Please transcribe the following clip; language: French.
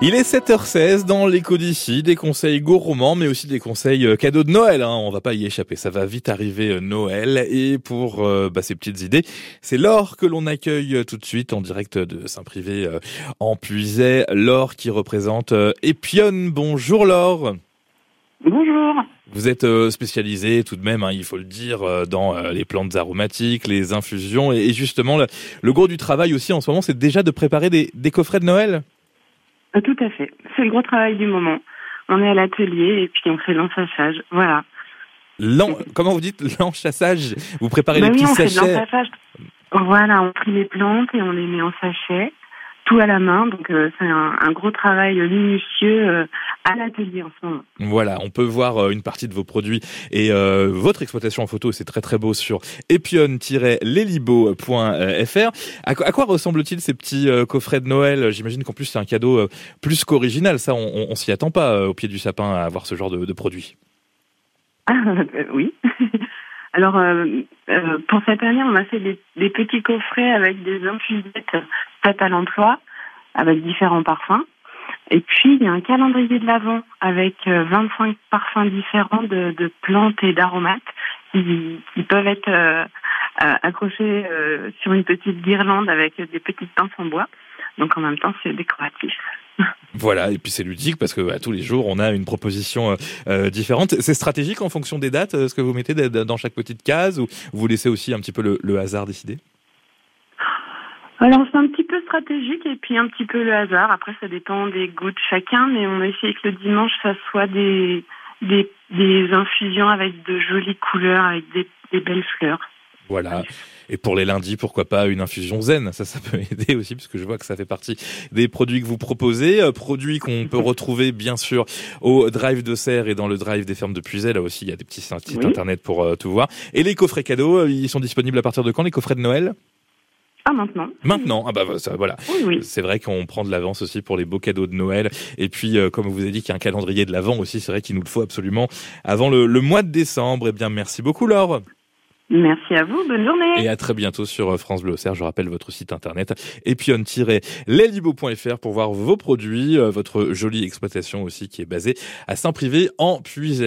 Il est 7h16 dans l'écho d'ici, des conseils gourmands mais aussi des conseils euh, cadeaux de Noël. Hein. On va pas y échapper, ça va vite arriver euh, Noël. Et pour euh, bah, ces petites idées, c'est Laure que l'on accueille tout de suite en direct de Saint-Privé en Puiset. Laure qui représente Epion. Bonjour Laure. Bonjour. Vous êtes spécialisé tout de même, hein, il faut le dire, dans les plantes aromatiques, les infusions. Et justement, le, gros du travail aussi en ce moment, c'est déjà de préparer des coffrets de Noël euh, tout à fait. C'est le gros travail du moment. On est à l'atelier et puis on fait l'ensassage. Voilà. Comment vous dites l'enchassage? Vous préparez bah les oui, petits on sachets Fait Voilà, on prie les plantes et on les met en sachet tout à la main. Donc euh, c'est un, gros travail minutieux euh, à l'atelier en ce moment. Voilà, on peut voir euh, une partie de vos produits et votre exploitation en photo, c'est très très beau sur epion-lelibo.fr. À, quoi ressemblent-ils ces petits coffrets de Noël? J'imagine qu'en plus c'est un cadeau plus qu'original. Ça, on, on, s'y attend pas au pied du sapin à avoir ce genre de, de produit. Ah, oui. Alors, euh, euh, pour cette année, on a fait des, des petits coffrets avec des infusettes faites à l'emploi, avec différents parfums. Et puis, il y a un calendrier de l'Avent avec 25 euh, parfums différents de, de plantes et d'aromates qui, qui, peuvent être euh, accrochés sur une petite guirlande avec des petites pinces en bois. Donc, en même temps, c'est décoratif. Voilà, et puis c'est ludique parce que bah, tous les jours on a une proposition euh, euh, différente. C'est stratégique en fonction des dates, euh, ce que vous mettez dans chaque petite case, ou vous laissez aussi un petit peu le, hasard décider? Alors c'est un petit peu stratégique et puis un petit peu le hasard. Après ça dépend des goûts de chacun, mais on essaie que le dimanche ça soit des des, des infusions avec de jolies couleurs, avec des, des belles fleurs. Voilà. Et pour les lundis, pourquoi pas une infusion zen? Ça, ça peut aider aussi, puisque je vois que ça fait partie des produits que vous proposez. Euh, produits qu'on peut retrouver, bien sûr, au Drive de Serre et dans le Drive des fermes de Puisay. Là aussi, il y a des petits sites internet pour euh, tout voir. Et les coffrets cadeaux, euh, ils sont disponibles à partir de quand Les coffrets de Noël? Ah, maintenant. Maintenant, ah bah ça, voilà. C'est vrai qu'on prend de l'avance aussi pour les beaux cadeaux de Noël. Et puis, comme vous avez dit, qu'il y a un calendrier de l'avant aussi, c'est vrai qu'il nous le faut absolument avant le, le mois de décembre. Eh bien, merci beaucoup, Laure. Merci à vous, bonne journée. Et à très bientôt sur euh, France Bleu Auxerre. Je rappelle votre site internet epion-lelibo.fr pour voir vos produits, euh, votre jolie exploitation aussi qui est basée à Saint-Privé en Puisay.